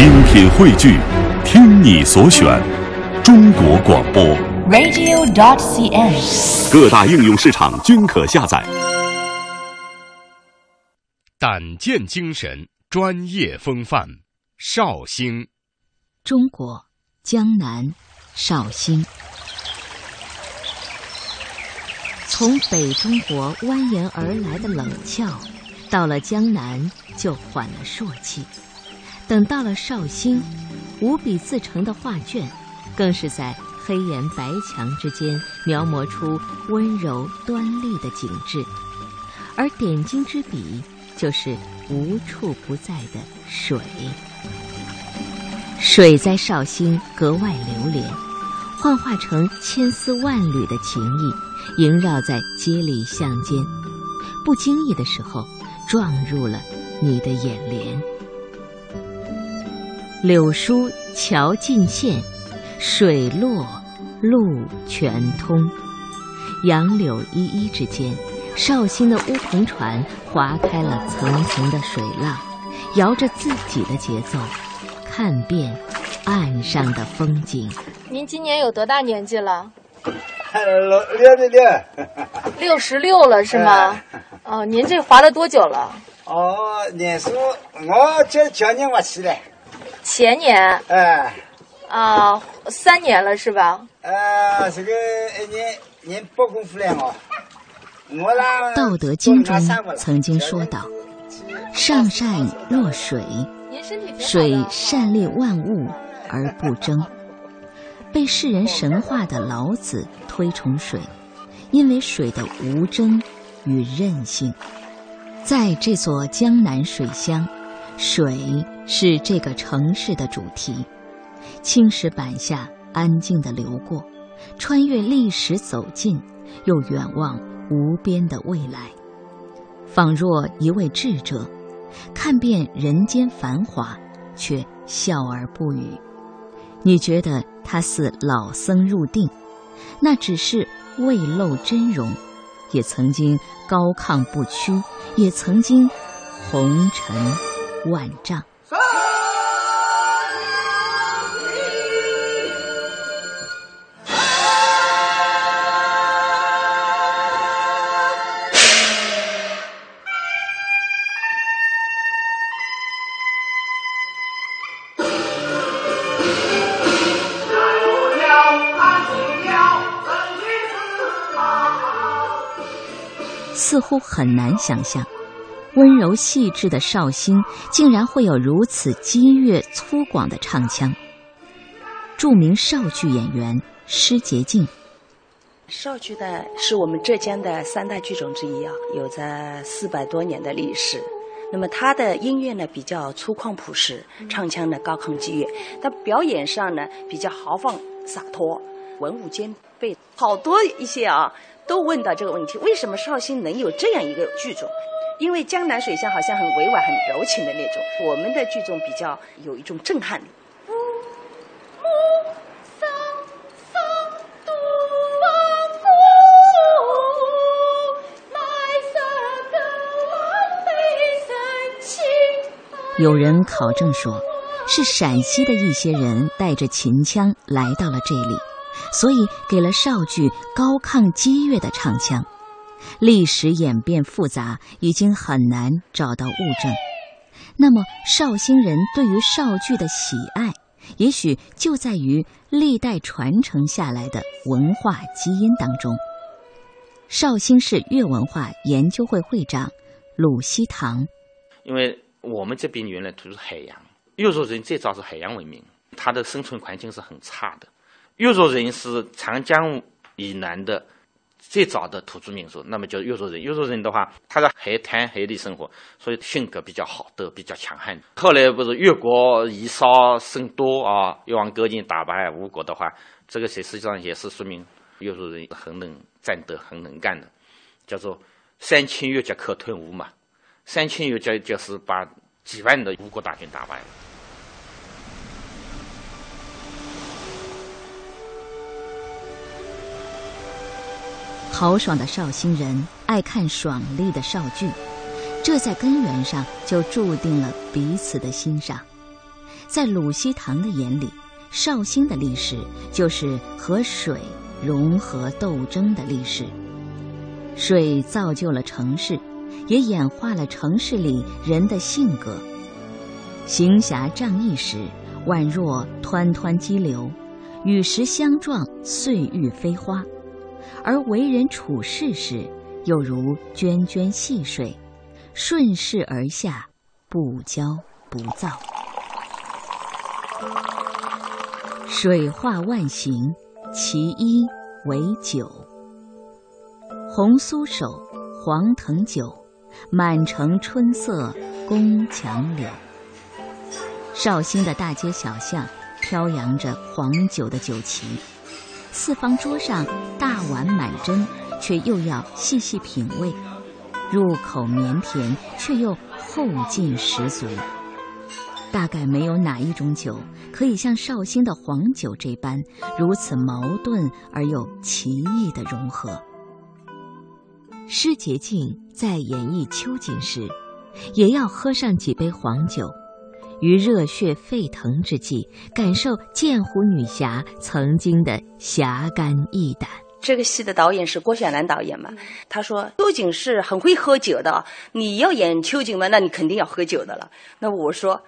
精品汇聚，听你所选，中国广播。radio.dot.cn，。各大应用市场均可下载。胆见精神，专业风范，绍兴。中国江南绍兴，从北中国蜿蜒而来的冷峭，到了江南就缓了朔气。等到了绍兴，五笔自成的画卷，更是在黑岩白墙之间描摹出温柔端丽的景致，而点睛之笔就是无处不在的水。水在绍兴格外流连，幻化成千丝万缕的情意，萦绕在街里巷间，不经意的时候撞入了你的眼帘。柳疏桥尽现，水落路全通。杨柳依依之间，绍兴的乌篷船划开了层层的水浪，摇着自己的节奏，看遍岸上的风景。您今年有多大年纪了？六六六六。六十六了是吗？哦，您这划了多久了？哦，年数我这去年我去了。前年哎，啊，三年了是吧？呃，这个一年年夫了我。我啦。《道德经》中曾经说道：“上善若水，水善利万物而不争。”被世人神化的老子推崇水，因为水的无争与韧性。在这座江南水乡，水是这个城市的主题。青石板下安静地流过，穿越历史走近，又远望无边的未来，仿若一位智者，看遍人间繁华，却笑而不语。你觉得他似老僧入定，那只是未露真容；也曾经高亢不屈，也曾经红尘万丈。似乎很难想象，温柔细致的绍兴竟然会有如此激越粗犷的唱腔。著名绍剧演员施洁静，绍剧呢是我们浙江的三大剧种之一啊，有着四百多年的历史。那么它的音乐呢比较粗犷朴实，唱腔呢高亢激越，但表演上呢比较豪放洒脱，文武兼备。好多一些啊。都问到这个问题：为什么绍兴能有这样一个剧种？因为江南水乡好像很委婉、很柔情的那种，我们的剧种比较有一种震撼力。有人考证说，是陕西的一些人带着秦腔来到了这里。所以给了绍剧高亢激越的唱腔。历史演变复杂，已经很难找到物证。那么绍兴人对于绍剧的喜爱，也许就在于历代传承下来的文化基因当中。绍兴市粤文化研究会会长鲁西堂，因为我们这边原来都是海洋，越族人最早是海洋文明，它的生存环境是很差的。越族人是长江以南的最早的土著民族，那么就是粤族人。越族人的话，他在海滩海里生活，所以性格比较好，都比较强悍。后来不是越国以少胜多啊，越王勾践打败吴国的话，这个实际上也是说明越族人很能战斗、很能干的，叫做三千越甲可吞吴嘛。三千越甲就是把几万的吴国大军打败了。豪爽的绍兴人爱看爽利的绍剧，这在根源上就注定了彼此的欣赏。在鲁西堂的眼里，绍兴的历史就是和水融合斗争的历史。水造就了城市，也演化了城市里人的性格。行侠仗义时，宛若湍湍激流，与时相撞，岁月飞花；而为人处事时，又如涓涓细水，顺势而下，不骄不躁。水化万形，其一为酒。红酥手，黄藤酒，满城春色宫墙柳。绍兴的大街小巷飘扬着黄酒的酒旗，四方桌上大碗满斟，却又要细细品味，入口绵甜，却又后劲十足。大概没有哪一种酒可以像绍兴的黄酒这般如此矛盾而又奇异的融合。施洁净在演绎秋瑾时，也要喝上几杯黄酒，于热血沸腾之际，感受剑湖女侠曾经的侠肝义胆。这个戏的导演是郭雪兰导演嘛？他说秋瑾是很会喝酒的，你要演秋瑾嘛，那你肯定要喝酒的了。那我说。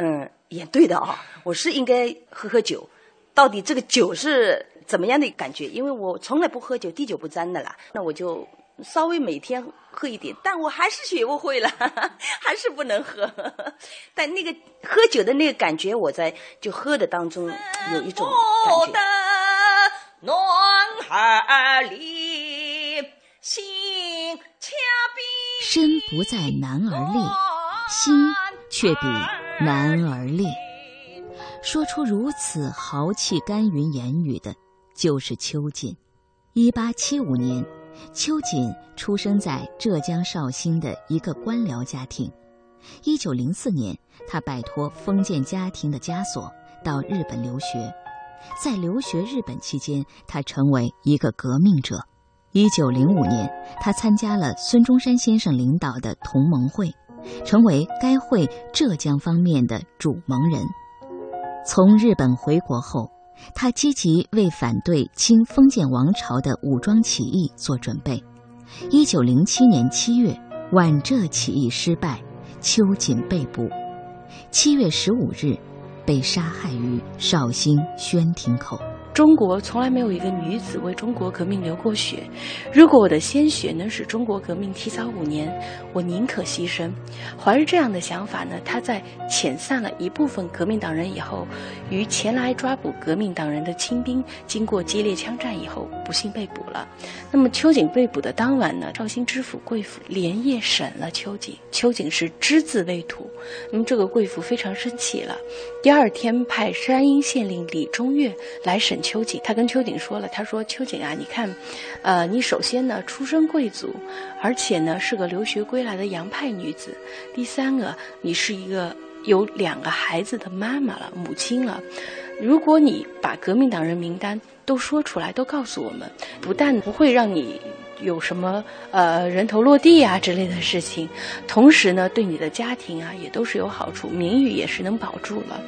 嗯，也对的啊，我是应该喝喝酒。到底这个酒是怎么样的感觉？因为我从来不喝酒，滴酒不沾的啦。那我就稍微每天喝一点，但我还是学不会了，还是不能喝。但那个喝酒的那个感觉，我在就喝的当中有一种感觉。暖儿里，心恰比身不在男儿立，心却比。男儿立，说出如此豪气干云言语的，就是秋瑾。一八七五年，秋瑾出生在浙江绍兴的一个官僚家庭。一九零四年，他摆脱封建家庭的枷锁，到日本留学。在留学日本期间，他成为一个革命者。一九零五年，他参加了孙中山先生领导的同盟会。成为该会浙江方面的主盟人。从日本回国后，他积极为反对清封建王朝的武装起义做准备。一九零七年七月，皖浙起义失败，秋瑾被捕。七月十五日，被杀害于绍兴宣亭口。中国从来没有一个女子为中国革命流过血。如果我的鲜血能使中国革命提早五年，我宁可牺牲。怀着这样的想法呢，他在遣散了一部分革命党人以后，与前来抓捕革命党人的清兵经过激烈枪战以后，不幸被捕了。那么秋瑾被捕的当晚呢，绍兴知府贵府连夜审了秋瑾，秋瑾是只字未吐。那么这个贵府非常生气了，第二天派山阴县令李中岳来审。秋瑾，他跟秋瑾说了，他说：“秋瑾啊，你看，呃，你首先呢出身贵族，而且呢是个留学归来的洋派女子。第三个，你是一个有两个孩子的妈妈了，母亲了。如果你把革命党人名单都说出来，都告诉我们，不但不会让你有什么呃人头落地啊之类的事情，同时呢对你的家庭啊也都是有好处，名誉也是能保住了。”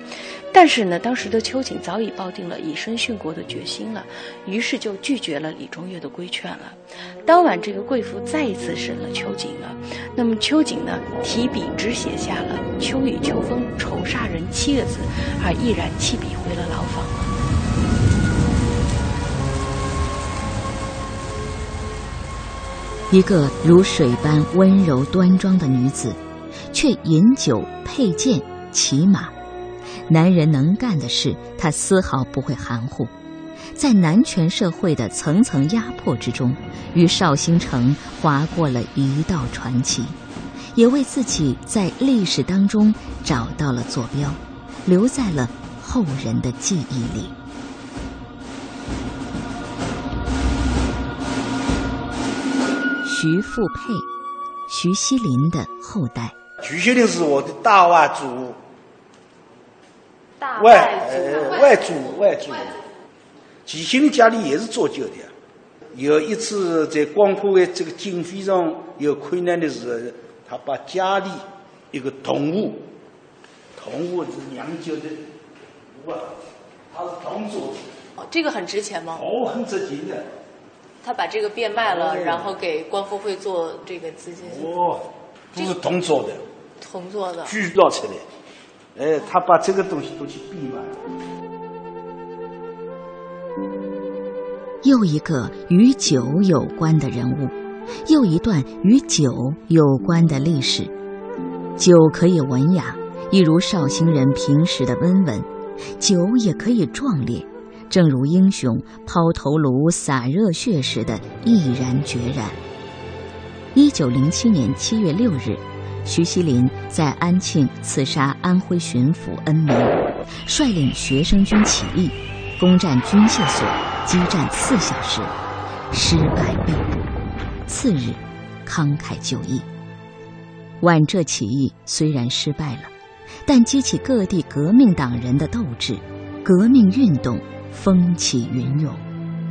但是呢，当时的秋瑾早已抱定了以身殉国的决心了，于是就拒绝了李中岳的规劝了。当晚，这个贵妇再一次审了秋瑾了。那么秋瑾呢，提笔只写下了“秋雨秋风愁煞人”七个字，而毅然弃笔回了牢房了。一个如水般温柔端庄的女子，却饮酒佩剑骑马。男人能干的事，她丝毫不会含糊。在男权社会的层层压迫之中，与绍兴城划过了一道传奇，也为自己在历史当中找到了坐标，留在了后人的记忆里。徐富佩，徐锡麟的后代。徐锡麟是我的大外祖。大外呃外祖外祖，齐兴的家里也是做酒的。有一次在光复的这个经费上有困难的时候，他把家里一个同户铜壶是酿酒的壶啊，它是铜做的。哦，这个很值钱吗？哦，很值钱的。他把这个变卖了，哦然后给光复会做这个资金。哦，都是铜做的，铜做的。锯捞出来。哎，他把这个东西都去变卖。又一个与酒有关的人物，又一段与酒有关的历史。酒可以文雅，一如绍兴人平时的温文；酒也可以壮烈，正如英雄抛头颅、洒热血时的毅然决然。一九零七年七月六日，徐锡麟在安庆刺杀安徽巡抚恩铭，率领学生军起义，攻占军械所，激战四小时，失败被捕。次日，慷慨就义。皖浙起义虽然失败了，但激起各地革命党人的斗志，革命运动风起云涌。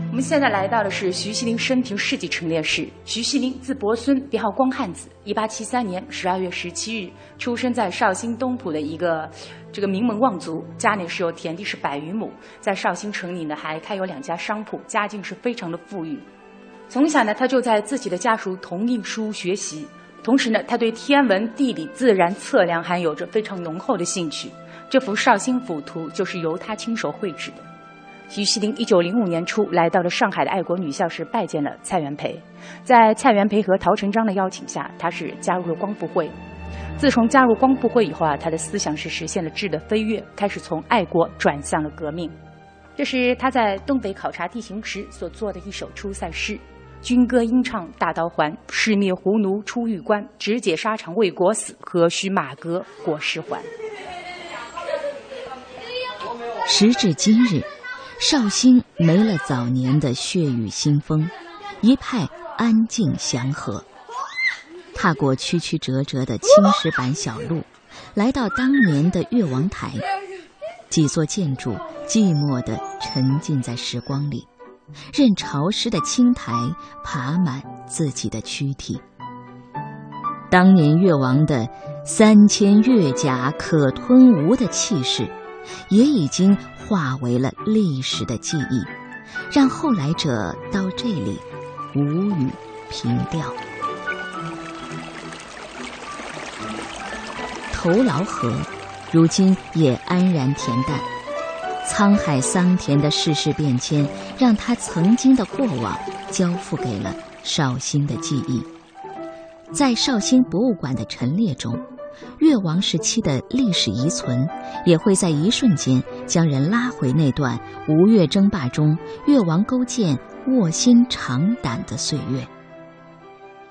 我们现在来到的是徐锡麟生平事迹陈列室。徐锡麟字伯孙，别号光汉子。一八七三年十二月十七日，出生在绍兴东浦的一个这个名门望族，家里是有田地是百余亩，在绍兴城里呢还开有两家商铺，家境是非常的富裕。从小呢，他就在自己的家属同印书学习，同时呢，他对天文、地理、自然测量还有着非常浓厚的兴趣。这幅绍兴府图就是由他亲手绘制的。徐锡麟一九零五年初来到了上海的爱国女校时，拜见了蔡元培。在蔡元培和陶成章的邀请下，他是加入了光复会。自从加入光复会以后啊，他的思想是实现了质的飞跃，开始从爱国转向了革命。这是他在东北考察地形时所作的一首出塞诗：“军歌应唱大刀还，誓灭胡奴出玉关。只解沙场为国死，何须马革裹尸还。”时至今日。绍兴没了早年的血雨腥风，一派安静祥和。踏过曲曲折折的青石板小路，来到当年的越王台，几座建筑寂寞地沉浸在时光里，任潮湿的青苔爬满自己的躯体。当年越王的三千越甲可吞吴的气势，也已经。化为了历史的记忆，让后来者到这里无语凭吊。头劳河如今也安然恬淡，沧海桑田的世事变迁，让他曾经的过往交付给了绍兴的记忆。在绍兴博物馆的陈列中。越王时期的历史遗存，也会在一瞬间将人拉回那段吴越争霸中越王勾践卧薪尝胆的岁月。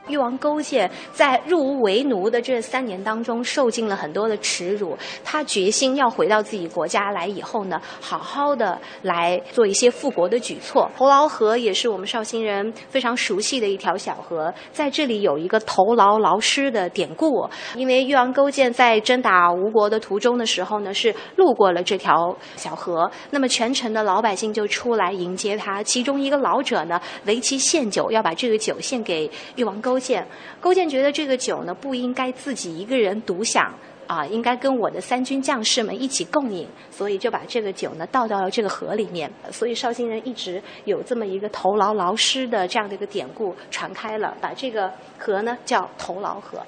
越王勾践在入吴为奴的这三年当中，受尽了很多的耻辱。他决心要回到自己国家来以后呢，好好的来做一些复国的举措。头劳河也是我们绍兴人非常熟悉的一条小河，在这里有一个头劳劳师的典故。因为越王勾践在征打吴国的途中的时候呢，是路过了这条小河，那么全城的老百姓就出来迎接他。其中一个老者呢，为其献酒，要把这个酒献给越王勾。勾践，勾践觉得这个酒呢不应该自己一个人独享啊，应该跟我的三军将士们一起共饮，所以就把这个酒呢倒到了这个河里面。所以绍兴人一直有这么一个头劳劳师的这样的一个典故传开了，把这个河呢叫头劳河。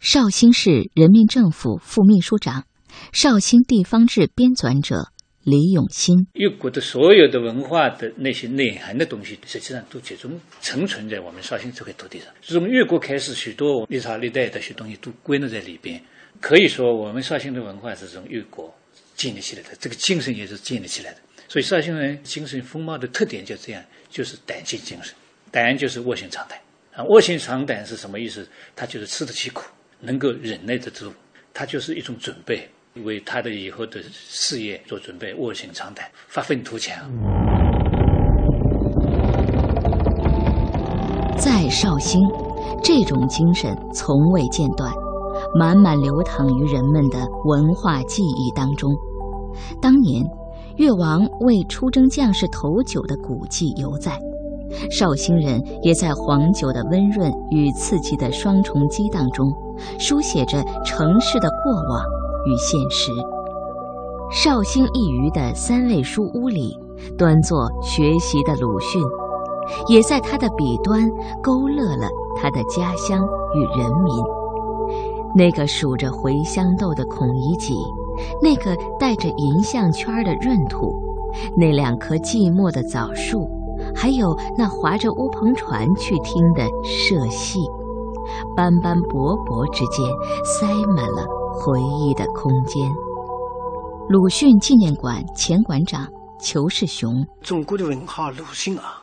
绍兴市人民政府副秘书长，绍兴地方志编纂者。李永清，越国的所有的文化的那些内涵的东西，实际上都集中存存在我们绍兴这块土地上。从越国开始，许多历朝历代的些东西都归纳在里边。可以说，我们绍兴的文化是从越国建立起来的，这个精神也是建立起来的。所以，绍兴人精神风貌的特点就这样，就是胆气精神。胆就是卧薪尝胆啊，卧薪尝胆是什么意思？他就是吃得起苦，能够忍耐得住，他就是一种准备。为他的以后的事业做准备，卧薪尝胆，发愤图强。在绍兴，这种精神从未间断，满满流淌于人们的文化记忆当中。当年，越王为出征将士投酒的古迹犹在，绍兴人也在黄酒的温润与刺激的双重激荡中，书写着城市的过往。与现实，绍兴一隅的三味书屋里，端坐学习的鲁迅，也在他的笔端勾勒了他的家乡与人民。那个数着茴香豆的孔乙己，那个带着银项圈的闰土，那两棵寂寞的枣树，还有那划着乌篷船去听的社戏，斑斑驳驳之间，塞满了回忆的空间。鲁迅纪念馆前馆长裘世雄，中国的文化鲁迅啊，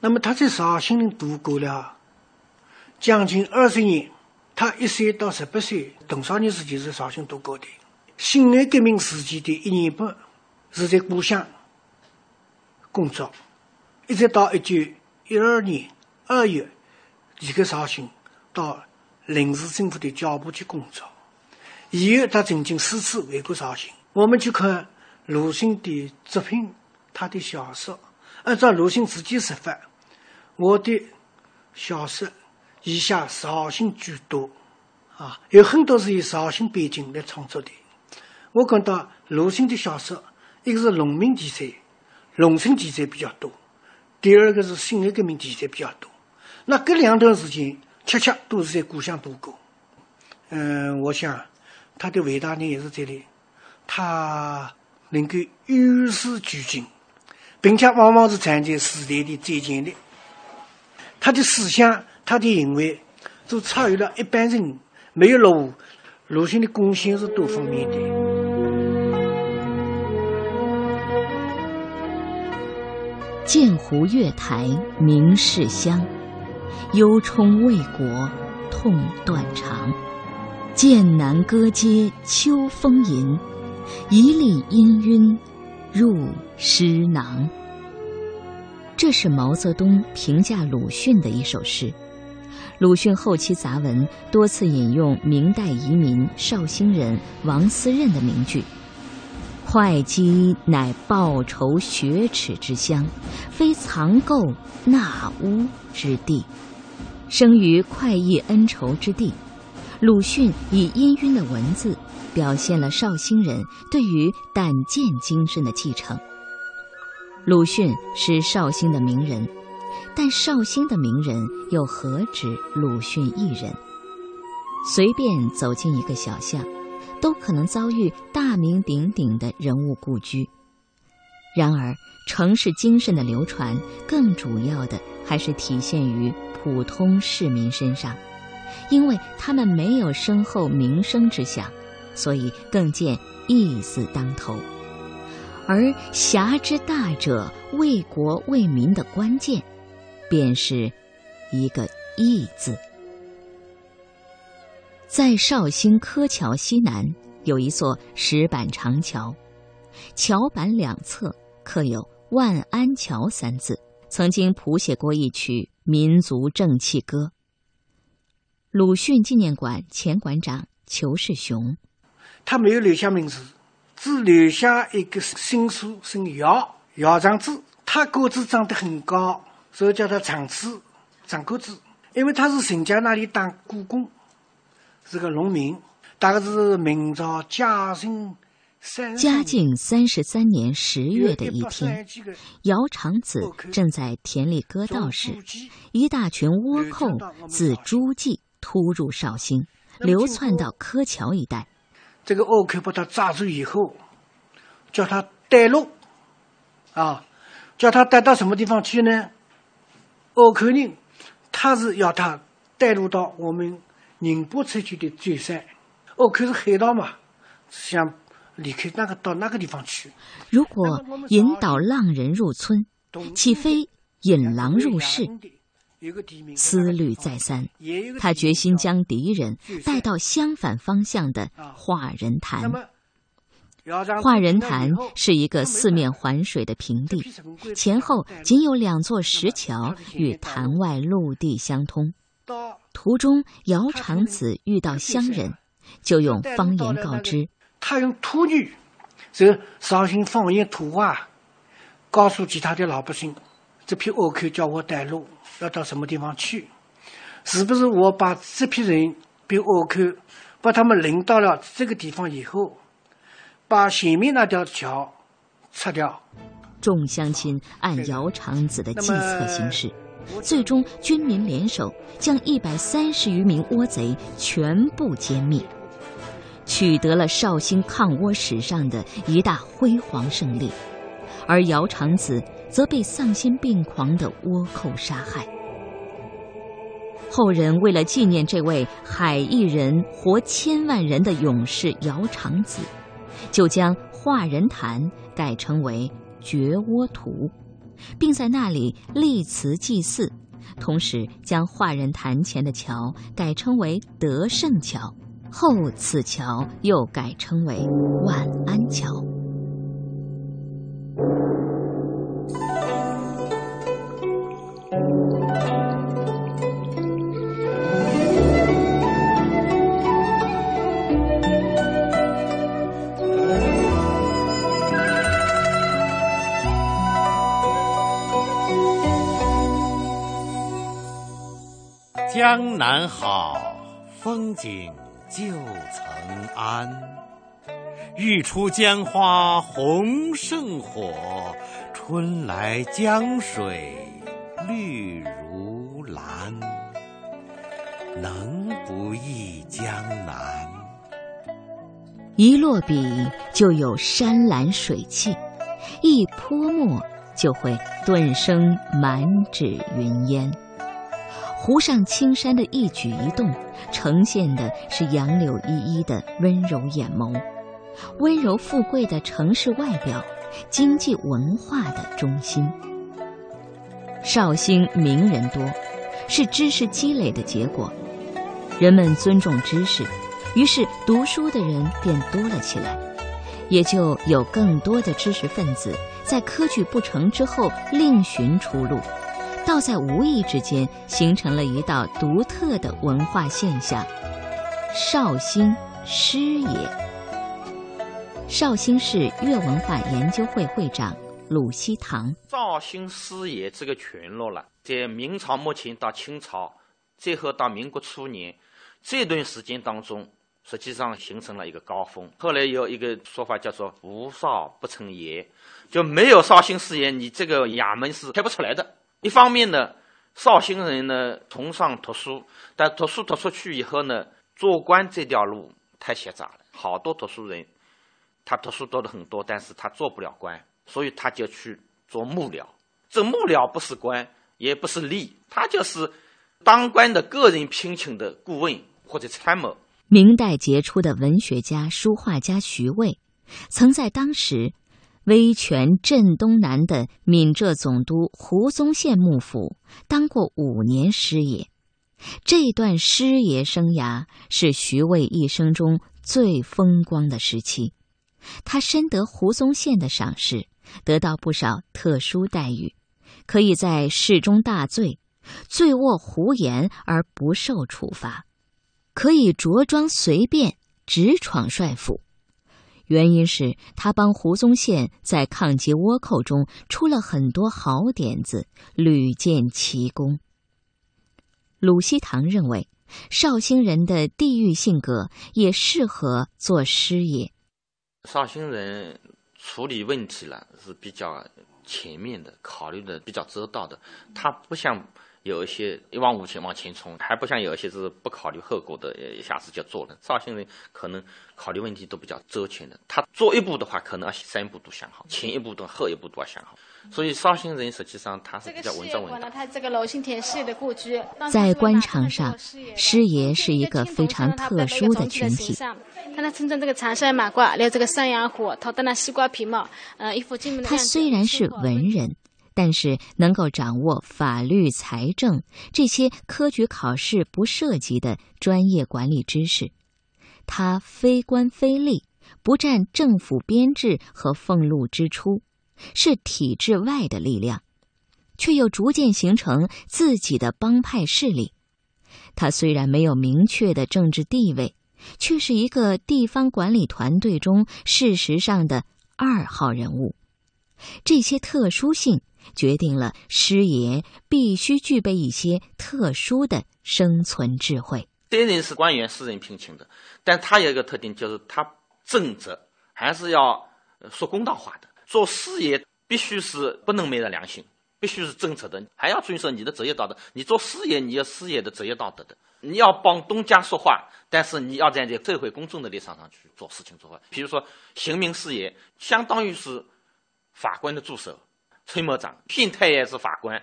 那么他在绍兴度过了将近二十年。他一岁到十八岁，多少年时间在绍兴度过的？辛亥革命时期的一年半是在故乡工作，一直到一九一二年二月离开绍兴，到临时政府的教部去工作。以后他曾经四次回过绍兴。我们去看鲁迅的作品，他的小说，按照鲁迅自己说法，我的小说。以下绍兴居多，啊，有很多是以绍兴背景来创作的。我感到鲁迅的小说，一个是农民题材、农村题材比较多；第二个是辛亥革命题材比较多。那这两段时间，恰恰都是在故乡度过。嗯，我想他的伟大呢也是这里，他能够与时俱进，并且往往是站在时代的最前列。他的思想。他的行为都超越了一般人，没有落伍。鲁迅的贡献是多方面的。剑湖月台明士乡，忧冲为国痛断肠。剑南歌街秋风吟，一粒氤氲入诗囊。这是毛泽东评价鲁迅的一首诗。鲁迅后期杂文多次引用明代移民绍兴人王思任的名句：“会稽乃报仇雪耻之乡，非藏垢纳污之地。”生于快意恩仇之地，鲁迅以氤氲的文字表现了绍兴人对于胆剑精神的继承。鲁迅是绍兴的名人。但绍兴的名人又何止鲁迅一人？随便走进一个小巷，都可能遭遇大名鼎鼎的人物故居。然而，城市精神的流传，更主要的还是体现于普通市民身上，因为他们没有身后名声之想，所以更见义字当头。而侠之大者，为国为民的关键。便是一个“义”字。在绍兴柯桥西南有一座石板长桥，桥板两侧刻有“万安桥”三字，曾经谱写过一曲民族正气歌。鲁迅纪念馆前馆长裘世雄，他没有留下名字，只留下一个姓苏，姓姚，姚长志。他个子长得很高。所以叫他长子、长个子，因为他是沈家那里当雇工，是个农民。大概是明朝嘉靖三嘉靖三十三年十月的一天，姚长子正在田里割稻时，一大群倭寇自诸暨突入绍兴，流窜到柯桥一带。这个倭寇把他抓住以后，叫他带路，啊，叫他带到什么地方去呢？我口人，他是要他带入到我们宁波出去的最山。我口是海盗嘛，想离开那个到那个地方去。如果引导浪人入村，岂非引狼入室？思虑再三，他决心将敌人带到相反方向的化人潭。化人潭是一个四面环水的平地，前后仅有两座石桥与潭外陆地相通。途中，姚长子遇到乡人，就用方言告知。他用土语，这绍兴方言土话，告诉其他的老百姓：这批倭寇叫我带路，要到什么地方去？是不是我把这批人被倭寇把他们领到了这个地方以后？把前面那条桥拆掉。众乡亲按姚长子的计策行事，最终军民联手将一百三十余名倭贼全部歼灭，取得了绍兴抗倭史上的一大辉煌胜利。而姚长子则被丧心病狂的倭寇杀害。后人为了纪念这位海一人活千万人的勇士姚长子，就将化人潭改称为绝倭图，并在那里立祠祭祀，同时将化人潭前的桥改称为德胜桥，后此桥又改称为万安桥。江南好，风景旧曾谙。日出江花红胜火，春来江水绿如蓝。能不忆江南？一落笔就有山岚水气，一泼墨就会顿生满纸云烟。湖上青山的一举一动，呈现的是杨柳依依的温柔眼眸，温柔富贵的城市外表，经济文化的中心。绍兴名人多，是知识积累的结果。人们尊重知识，于是读书的人便多了起来，也就有更多的知识分子在科举不成之后另寻出路。倒在无意之间形成了一道独特的文化现象——绍兴师爷。绍兴市粤文化研究会会长鲁西堂：绍兴师爷这个群落了，在明朝末期到清朝，最后到民国初年这段时间当中，实际上形成了一个高峰。后来有一个说法叫做“无绍不成野”，就没有绍兴师爷，你这个衙门是开不出来的。一方面呢，绍兴人呢崇尚读书，但读书读出去以后呢，做官这条路太狭窄了。好多读书人，他读书读的很多，但是他做不了官，所以他就去做幕僚。这幕僚不是官，也不是吏，他就是当官的个人聘请的顾问或者参谋。明代杰出的文学家、书画家徐渭，曾在当时。威权镇东南的闽浙总督胡宗宪幕府当过五年师爷，这段师爷生涯是徐渭一生中最风光的时期。他深得胡宗宪的赏识，得到不少特殊待遇，可以在事中大醉，醉卧胡言而不受处罚，可以着装随便直闯帅府。原因是他帮胡宗宪在抗击倭寇中出了很多好点子，屡建奇功。鲁希堂认为，绍兴人的地域性格也适合做师爷。绍兴人处理问题了是比较全面的，考虑的比较周到的，他不像。有一些一往无前往前冲，还不像有一些是不考虑后果的，一下子就做了。绍兴人可能考虑问题都比较周全的，他做一步的话，可能要三步都想好，前一步的后一步都要想好。所以绍兴人实际上他是比较稳重稳当。他这个娄兴田师爷的故居，在官场上，师爷是一个非常特殊的群体。他那身穿这个长衫马褂，留这个山羊胡，头戴那西瓜皮帽，呃，一副金门的。他虽然是文人。但是能够掌握法律、财政这些科举考试不涉及的专业管理知识，他非官非吏，不占政府编制和俸禄支出，是体制外的力量，却又逐渐形成自己的帮派势力。他虽然没有明确的政治地位，却是一个地方管理团队中事实上的二号人物。这些特殊性。决定了师爷必须具备一些特殊的生存智慧。这人是官员私人聘请的，但他有一个特点，就是他正直还是要说公道话的。做师爷必须是不能昧着良心，必须是正直的，还要遵守你的职业道德。你做师爷，你要师爷的职业道德的。你要帮东家说话，但是你要站在社会公众的立场上去做事情做话。比如说刑名师爷，相当于是法官的助手、崔某长。县太爷是法官，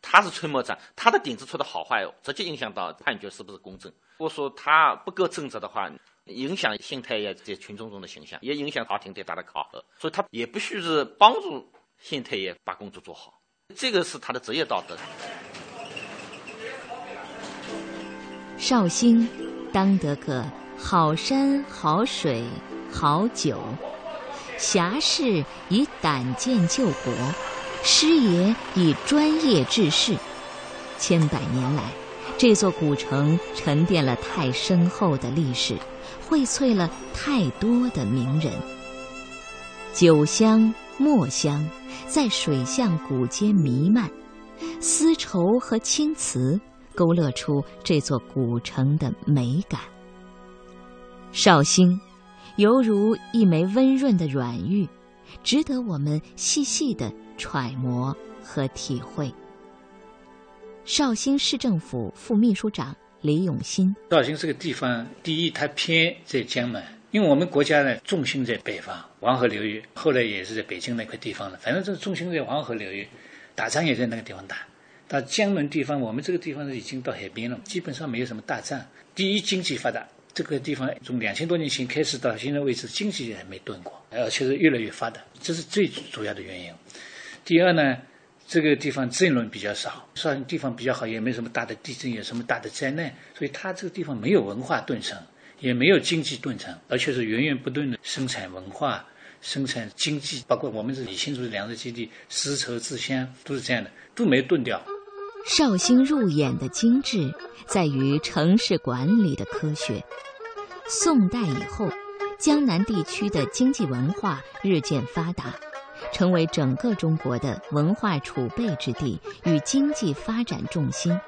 他是崔某长，他的点子出的好坏，直接影响到判决是不是公正。如果说他不够正直的话，影响县太爷在群众中的形象，也影响朝廷对他的考核。所以他也必须是帮助县太爷把工作做好，这个是他的职业道德。绍兴当得个好山好水好酒，侠士以胆剑救国，师爷以专业治世。千百年来，这座古城沉淀了太深厚的历史，荟萃了太多的名人。酒香墨香在水巷古街弥漫，丝绸和青瓷。勾勒出这座古城的美感。绍兴，犹如一枚温润的软玉，值得我们细细的揣摩和体会。绍兴市政府副秘书长李永新：绍兴这个地方，第一，它偏在江门，因为我们国家呢重心在北方黄河流域，后来也是在北京那块地方了。反正这重心在黄河流域，打仗也在那个地方打。到江门地方，我们这个地方呢已经到海边了，基本上没有什么大战。第一，经济发达，这个地方从两千多年前开始到现在为止，经济还没断过，而且是越来越发达，这是最主要的原因。第二呢，这个地方战乱比较少，算地方比较好，也没什么大的地震，有什么大的灾难，所以它这个地方没有文化断层，也没有经济断层，而且是源源不断的生产文化、生产经济，包括我们是李新竹的粮食基地，丝绸之乡都是这样的，都没断掉。绍兴入眼的精致，在于城市管理的科学。宋代以后，江南地区的经济文化日渐发达，成为整个中国的文化储备之地与经济发展重心。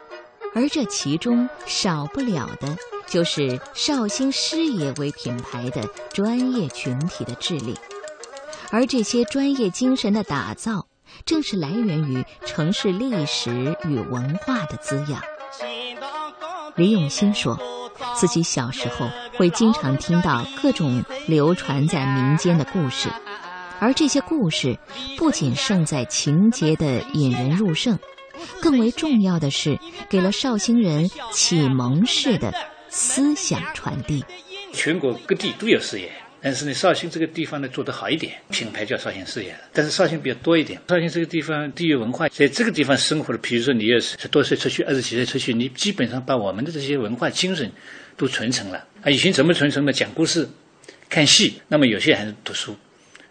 而这其中少不了的，就是绍兴师爷为品牌的专业群体的智力。而这些专业精神的打造。正是来源于城市历史与文化的滋养。李永新说，自己小时候会经常听到各种流传在民间的故事，而这些故事不仅胜在情节的引人入胜，更为重要的是给了绍兴人启蒙式的思想传递。全国各地都有事业。但是呢，绍兴这个地方呢做得好一点，品牌叫绍兴事业了。但是绍兴比较多一点，绍兴这个地方地域文化，在这个地方生活的，比如说你要是十多岁出去，二十几岁出去，你基本上把我们的这些文化精神都传承了。啊，以前怎么传承呢？讲故事、看戏，那么有些还是读书，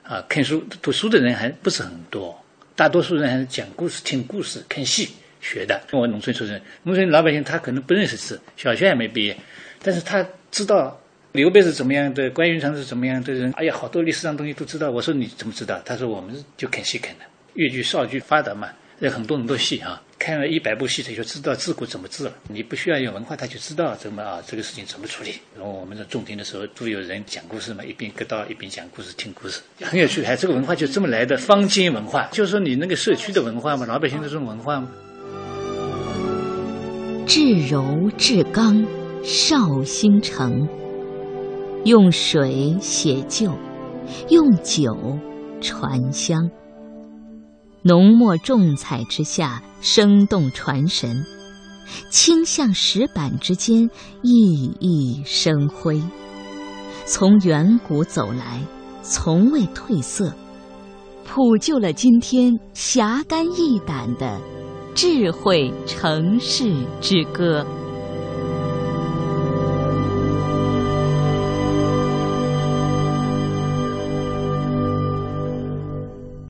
啊，看书读书的人还不是很多，大多数人还是讲故事、听故事、看戏学的。我农村出身，农村老百姓他可能不认识字，小学还没毕业，但是他知道。刘备是怎么样的？关云长是怎么样的人？哎呀，好多历史上东西都知道。我说你怎么知道？他说我们就看戏看的，粤剧、绍剧发达嘛，有很多很多戏啊，看了一百部戏，他就知道治骨怎么治了。你不需要有文化，他就知道怎么啊，这个事情怎么处理。然后我们在种田的时候，都有人讲故事嘛，一边割稻一边讲故事，听故事，很有趣。还这个文化就这么来的，坊间文化，就是说你那个社区的文化嘛，老百姓的这种文化嘛。至柔至刚，绍兴城。用水写旧，用酒传香。浓墨重彩之下，生动传神；清象石板之间，熠熠生辉。从远古走来，从未褪色，谱就了今天侠肝义胆的智慧城市之歌。